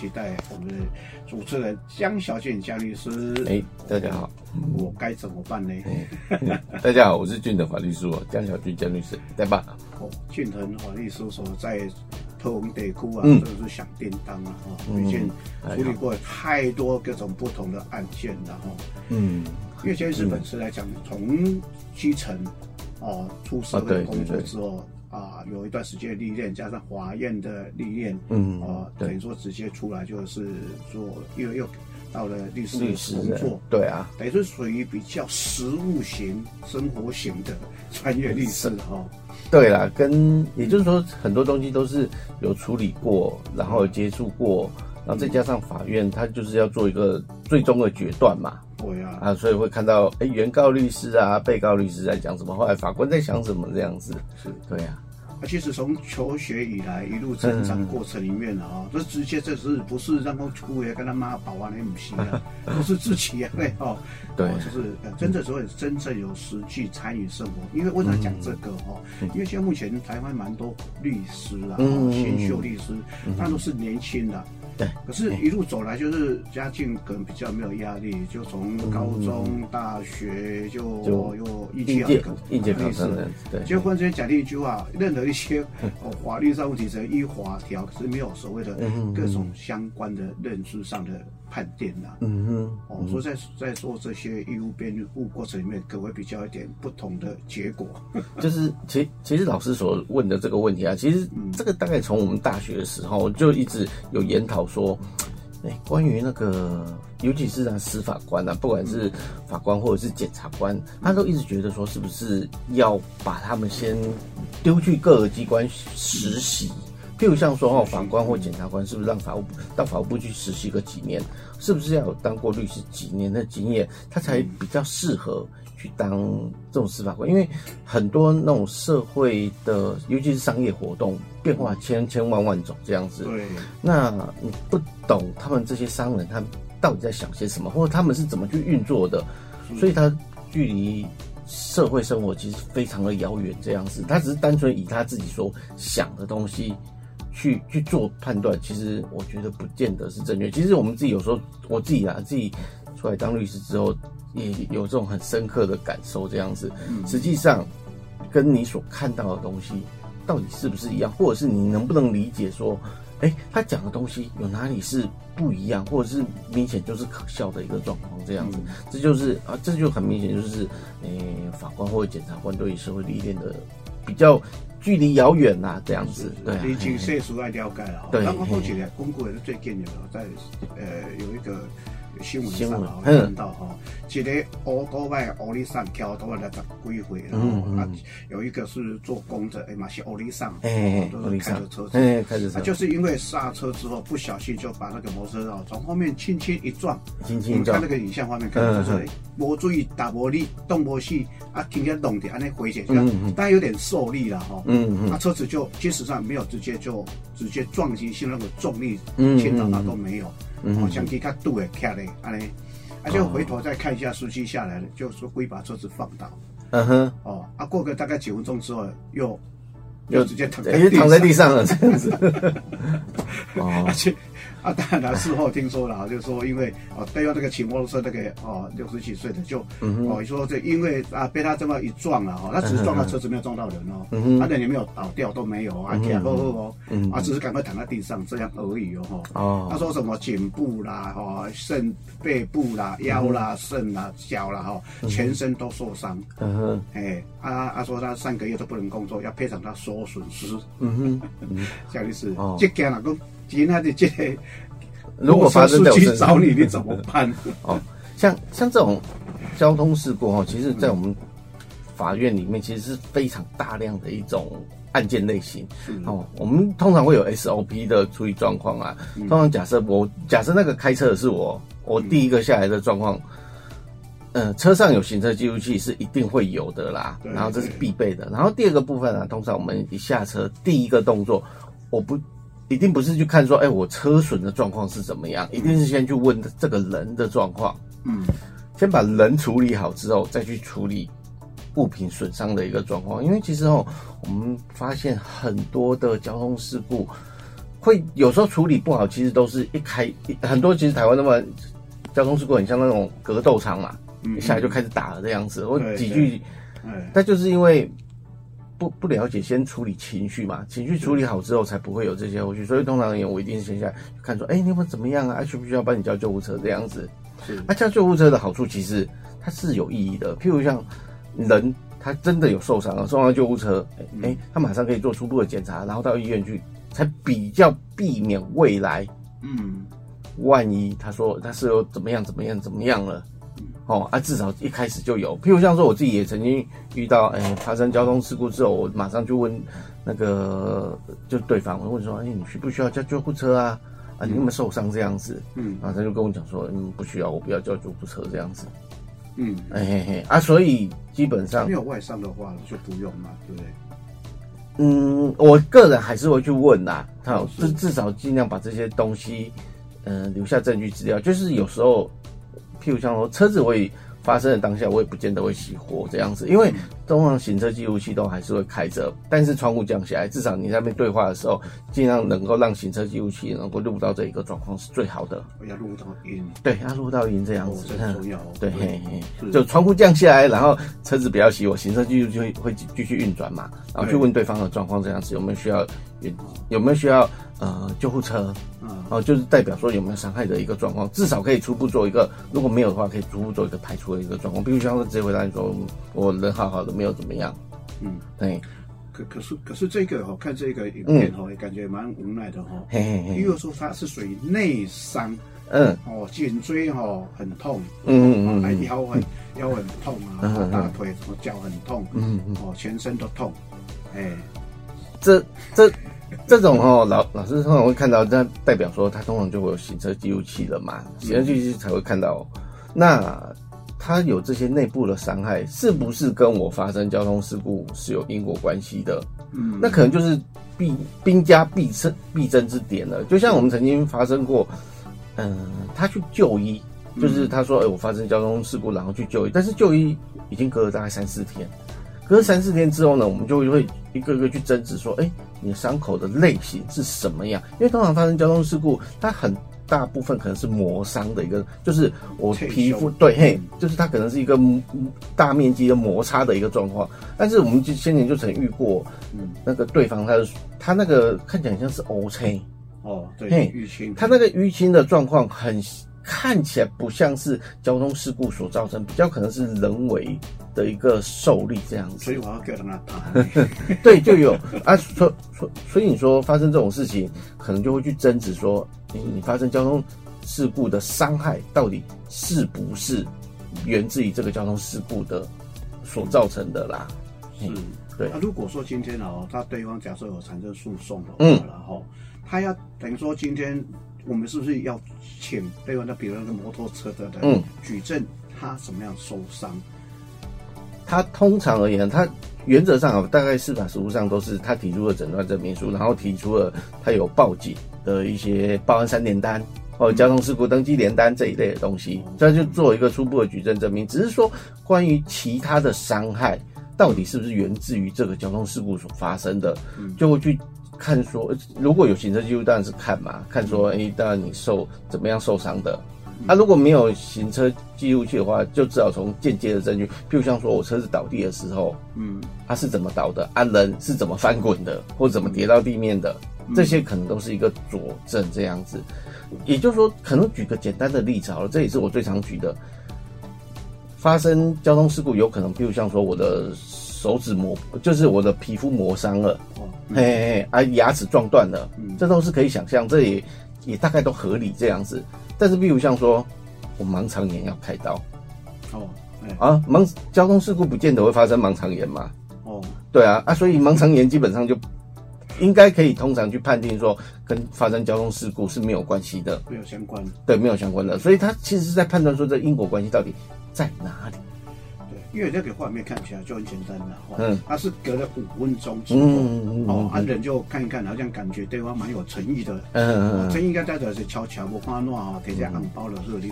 期待我们的主持人江小俊江律师。哎，大家好，我该怎么办呢？大家好，我是俊腾法律事务所江小俊江律师，对吧？哦，俊腾法律事务所在特文地区啊，真的是响叮当啊！哈，毕竟处理过太多各种不同的案件了哈。嗯，因为先日本是来讲，从基层哦出社会工作之后。啊，有一段时间的历练，加上华院的历练，嗯，啊，等于说直接出来就是做，又又到了律师工作，对啊，等于是属于比较实务型、生活型的 专业律师哈。对啦，跟也就是说很多东西都是有处理过，然后接触过，然后再加上法院，他就是要做一个最终的决断嘛。对啊，啊，所以会看到，哎，原告律师啊，被告律师在讲什么，后来法官在想什么这样子，是对呀。啊，其实从求学以来一路成长过程里面啊，这直接这是不是让他姑爷跟他妈保安的母亲啊，不是自己啊，对 哦，对，就是真正所谓真正有实际参与生活。因为为什么讲这个哈？因为现在目前台湾蛮多律师啊，新秀律师，那都是年轻的。对，可是，一路走来就是家境可能比较没有压力，就从高中、大学就又一届一届考生，对，结婚之前讲的一句话，任何一些哦法律上问题，只依法条，可是没有所谓的各种相关的认知上的。判定呐，嗯哼，哦，所以在在做这些义务辩护过程里面，可会比较一点不同的结果。就是其其实老师所问的这个问题啊，其实这个大概从我们大学的时候就一直有研讨说，哎，关于那个，尤其是啊司法官啊，不管是法官或者是检察官，他都一直觉得说，是不是要把他们先丢去各个机关实习。譬如像说哦，法官或检察官是不是让法务部到法务部去实习个几年？是不是要有当过律师几年的经验，他才比较适合去当这种司法官？因为很多那种社会的，尤其是商业活动，变化千千万万种这样子。对，那你不懂他们这些商人，他到底在想些什么，或者他们是怎么去运作的？所以他距离社会生活其实非常的遥远，这样子。他只是单纯以他自己所想的东西。去去做判断，其实我觉得不见得是正确。其实我们自己有时候，我自己啊，自己出来当律师之后，也有这种很深刻的感受。这样子，实际上跟你所看到的东西到底是不是一样，或者是你能不能理解说，哎，他讲的东西有哪里是不一样，或者是明显就是可笑的一个状况。这样子，这就是啊，这就很明显就是，诶，法官或者检察官对于社会历练的比较。距离遥远呐，这样子，对，已经岁数来了解了。对，刚刚说起来，公股也是最近的，在呃有一个。新闻上啊，看到哈，一个欧多拜欧里上跳多了十几回，然后啊，有一个是做工的，哎嘛是欧里上，都是开着车子，哎，开着车，就是因为刹车之后不小心就把那个摩托车啊从后面轻轻一撞，轻轻一撞，看那个影像画面，看到就是没注意打玻璃，动玻璃啊，停下动的，安尼回去，嗯，但有点受力了哈，嗯嗯，那车子就其实上没有直接就直接撞击性那个重力，倾倒那都没有。好像给他度也卡嘞，安尼，而且回头再看一下司机下来了，就说故意把车子放倒。嗯哼，哦，啊，过个大概几分钟之后，又又直接躺在躺在地上了，这样子。哦，而且。啊，当然了，事后听说了，就是说因为哦，带有这个骑摩托车那个哦，六十几岁的就哦，说这因为啊被他这么一撞了哈，他只是撞到车子，没有撞到人哦，他人也没有倒掉，都没有啊，起来呵呵哦，啊，只是赶快躺在地上这样而已哦哈。他说什么颈部啦、哈肾背部啦、腰啦、肾啦、脚啦哈，全身都受伤。嗯哼，哎，啊啊说他三个月都不能工作，要赔偿他所有损失。嗯哼，蒋律师，这件啊，讲。今天的这，如果发生去找你，你怎么办？哦，像像这种交通事故哦，其实，在我们法院里面，其实是非常大量的一种案件类型。哦，我们通常会有 SOP 的处理状况啊。通常假设我假设那个开车的是我，我第一个下来的状况，嗯，车上有行车记录器是一定会有的啦。然后这是必备的。然后第二个部分呢，通常我们一下车第一个动作，我不。一定不是去看说，哎，我车损的状况是怎么样？一定是先去问这个人的状况。嗯，先把人处理好之后，再去处理物品损伤的一个状况。因为其实哦，我们发现很多的交通事故，会有时候处理不好，其实都是一开很多，其实台湾那么交通事故很像那种格斗场嘛，一下来就开始打了这样子，或几句，但就是因为不不了解，先处理情绪嘛，情绪处理好之后，才不会有这些后续。所以通常而言，我一定是先下来看说，哎，你们怎么样啊？需不需要帮你叫救护车这样子？是，那叫救护车的好处其实它是有意义的，譬如像人他真的有受伤了，送上救护车，哎，他马上可以做初步的检查，然后到医院去。才比较避免未来，嗯，万一他说他是有怎么样怎么样怎么样了，哦啊，至少一开始就有。譬如像说我自己也曾经遇到，哎，发生交通事故之后，我马上就问那个就对方，我问说，哎，你需不需要叫救护车啊？啊，你有没有受伤这样子？嗯，然后他就跟我讲说，嗯，不需要，我不要叫救护车这样子。嗯，哎嘿嘿啊，所以基本上没有外伤的话就不用嘛，对不对？嗯，我个人还是会去问呐，好，至至少尽量把这些东西，嗯，留下证据资料。就是有时候，譬如像说车子会。发生的当下，我也不见得会熄火这样子，因为通常行车记录器都还是会开着，但是窗户降下来，至少你在那边对话的时候，尽量能够让行车记录器能够录到这一个状况是最好的。要录到音，对，要录到音这样子，很重要。对，嘿嘿，就窗户降下来，然后车子不要熄火，行车记录就会会继续运转嘛，然后去问对方的状况这样子，有没有需要有有没有需要。呃，救护车，嗯，哦，就是代表说有没有伤害的一个状况，至少可以初步做一个，如果没有的话，可以初步做一个排除的一个状况。比如像直接回答你说，我人好好的，没有怎么样，嗯，对。可可是可是这个哈，看这个影片哈，也感觉蛮无奈的哈。嘿嘿嘿。因为说他是属于内伤，嗯，哦，颈椎哈很痛，嗯嗯嗯，腰很腰很痛啊，大腿什么脚很痛，嗯嗯，哦，全身都痛，哎，这这。这种哦，老老师通常会看到，那代表说他通常就会有行车记录器了嘛，行车记录器才会看到。那他有这些内部的伤害，是不是跟我发生交通事故是有因果关系的？嗯，那可能就是必兵家必胜必争之点了。就像我们曾经发生过，嗯，他去就医，就是他说，哎，我发生交通事故，然后去就医，但是就医已经隔了大概三四天。隔三四天之后呢，我们就会一个个去争执说，哎，你伤口的类型是什么样？因为通常发生交通事故，它很大部分可能是磨伤的一个，就是我皮肤对，嘿，就是它可能是一个大面积的摩擦的一个状况。但是我们就先前就曾遇过，嗯，那个对方他他那个看起来像是 O C，哦，对，淤青，他那个淤青的状况很。看起来不像是交通事故所造成，比较可能是人为的一个受力这样子。所以我要叫他打。对，就有啊，所所所以你说发生这种事情，可能就会去争执说，你你发生交通事故的伤害到底是不是源自于这个交通事故的所造成的啦？是，对。那如果说今天哦，他对方假设有产生诉讼的话，然后他要等于说今天。我们是不是要请对方那，比如那个摩托车的人举证他什么样受伤？他通常而言，他原则上啊，大概司法实务上都是他提出了诊断证明书，然后提出了他有报警的一些报案三联单或交通事故登记联单这一类的东西，这就做一个初步的举证证明。只是说关于其他的伤害到底是不是源自于这个交通事故所发生的，就会去。看说，如果有行车记录，当然是看嘛。看说，哎，当然你受怎么样受伤的。他如果没有行车记录器的话，就至少从间接的证据，譬如像说我车子倒地的时候，嗯，他是怎么倒的，啊，人是怎么翻滚的，或者怎么跌到地面的，这些可能都是一个佐证这样子。也就是说，可能举个简单的例子好了，这也是我最常举的。发生交通事故，有可能譬如像说我的。手指磨就是我的皮肤磨伤了，嘿嘿，啊牙齿撞断了，嗯。这都是可以想象，这也也大概都合理这样子。但是，比如像说我盲肠炎要开刀，哦，啊盲交通事故不见得会发生盲肠炎嘛，哦，对啊啊，所以盲肠炎基本上就应该可以通常去判定说跟发生交通事故是没有关系的，没有相关。的，对，没有相关的，所以他其实是在判断说这因果关系到底在哪里。因为那个画面看起来就很简单了哈，嗯，他是隔了五分钟之后，哦，啊人就看一看，好像感觉对方蛮有诚意的，嗯嗯嗯，诚意应该代表是悄悄不花乱哈，提下红包的时候，你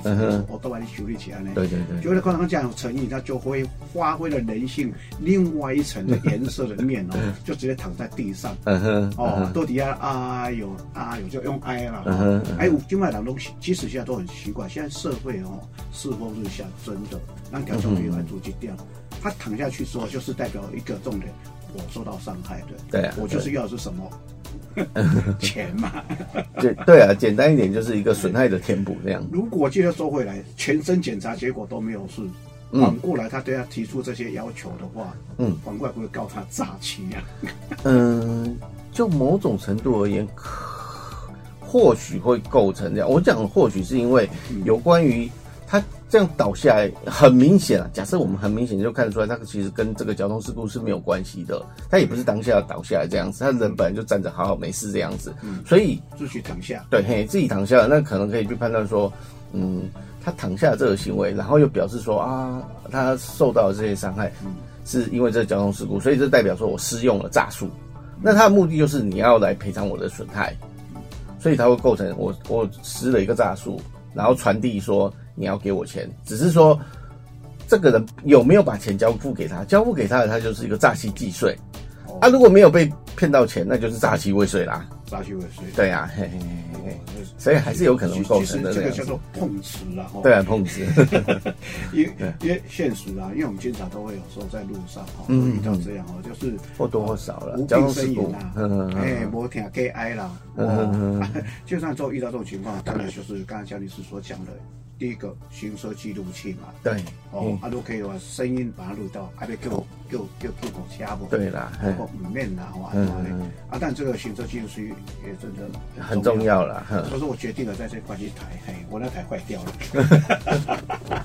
我都把你修理起来呢，对对对，觉得看他这样有诚意，他就会发挥了人性另外一层的颜色的面哦，就直接躺在地上，嗯哼，哦，到底下啊有啊有就用哀了，嗯哼，哎，有另外两东西，其实现在都很奇怪，现在社会哦世风日下，真的让条小朋友来阻击掉。他躺下去之后，就是代表一个重点，我受到伤害的。对啊，我就是要的是什么 钱嘛？对对啊，简单一点就是一个损害的填补这样。如果接着收回来，全身检查结果都没有事，反过来他对他提出这些要求的话，嗯，反过来会告他诈欺啊？嗯，就某种程度而言，或许会构成这样。我讲或许是因为有关于。他这样倒下来，很明显啊。假设我们很明显就看得出来，他其实跟这个交通事故是没有关系的。他也不是当下倒下来这样子，他人本来就站着好好没事这样子。嗯，所以自己躺下，对，嘿，自己躺下，那可能可以去判断说，嗯，他躺下这个行为，然后又表示说啊，他受到这些伤害，嗯，是因为这个交通事故，所以这代表说我施用了诈术。那他的目的就是你要来赔偿我的损害，所以他会构成我我施了一个诈术，然后传递说。你要给我钱，只是说这个人有没有把钱交付给他？交付给他的，他就是一个诈欺既遂。啊，如果没有被骗到钱，那就是诈欺未遂啦。诈欺未遂。对呀，嘿嘿嘿嘿。所以还是有可能构成的。这个叫做碰瓷啊。对啊，碰瓷。因因为现实啊，因为我们经常都会有时候在路上哈，遇到这样哦，就是或多或少了无病呻吟啦，哎，摩天 K I 啦，就算说遇到这种情况，当然就是刚才姜律师所讲的。第一个行车记录器嘛，对，哦，啊都可以话声音把它录到，还得叫叫叫叫我掐不？对啦，包括五面啦，哇，啊，但这个行车记录器也真的很重要了，所以说我决定了在这块一台，嘿，我那台坏掉了。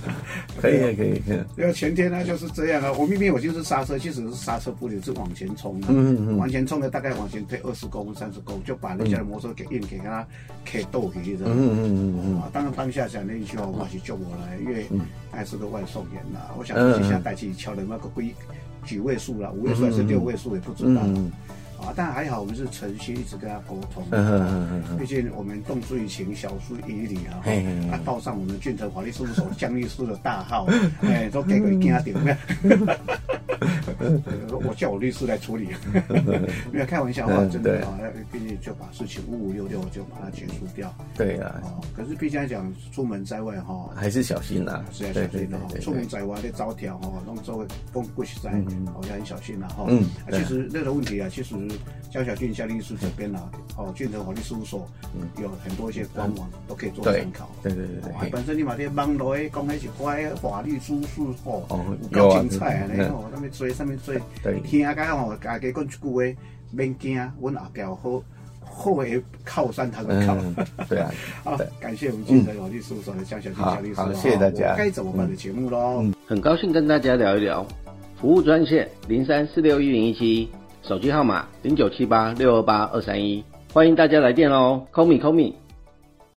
可以可以可以。因为前天呢就是这样啊，我明明我就是刹车，其实是刹车不灵，是往前冲的，嗯嗯往前冲的大概往前推二十公分、三十公分，就把人家的摩托车给硬给他给斗起的，嗯嗯嗯嗯。啊，当然当下想那一句话。我去救我来，因为还是个外送员呐。我想接下带去敲的那个规几位数了，五位数还是六位数也不知道。啊，但还好我们是诚心一直跟他沟通。毕竟我们动之以情，晓之以理啊。他，报上我们俊腾法律事务所江律师的大号，哎，都给个惊掉。我叫我律师来处理，没有开玩笑话，真的啊，毕竟就把事情五五六六就把它结束掉。对啊，可是毕竟来讲，出门在外哈，还是小心呐，是要小心的哈。出门在外的招条哈，弄周围风不许在，好像很小心了哈。嗯，其实那个问题啊，其实江小俊、江律师这边呢，哦，俊腾法律事务所有很多一些官网都可以做参考。对对对对，本身你嘛在网络讲那些乖法律书士哦，够精彩啊，哦，上面追上面追。听啊，讲吼，家己讲一句话，免惊，阮后边好好的靠山，他们靠。对啊，好，感谢我们今天法律事务所的江小姐江律师，好，谢谢大家。该怎么办的节目喽？很高兴跟大家聊一聊，服务专线零三四六一零一七，手机号码零九七八六二八二三一，欢迎大家来电哦，call me call me。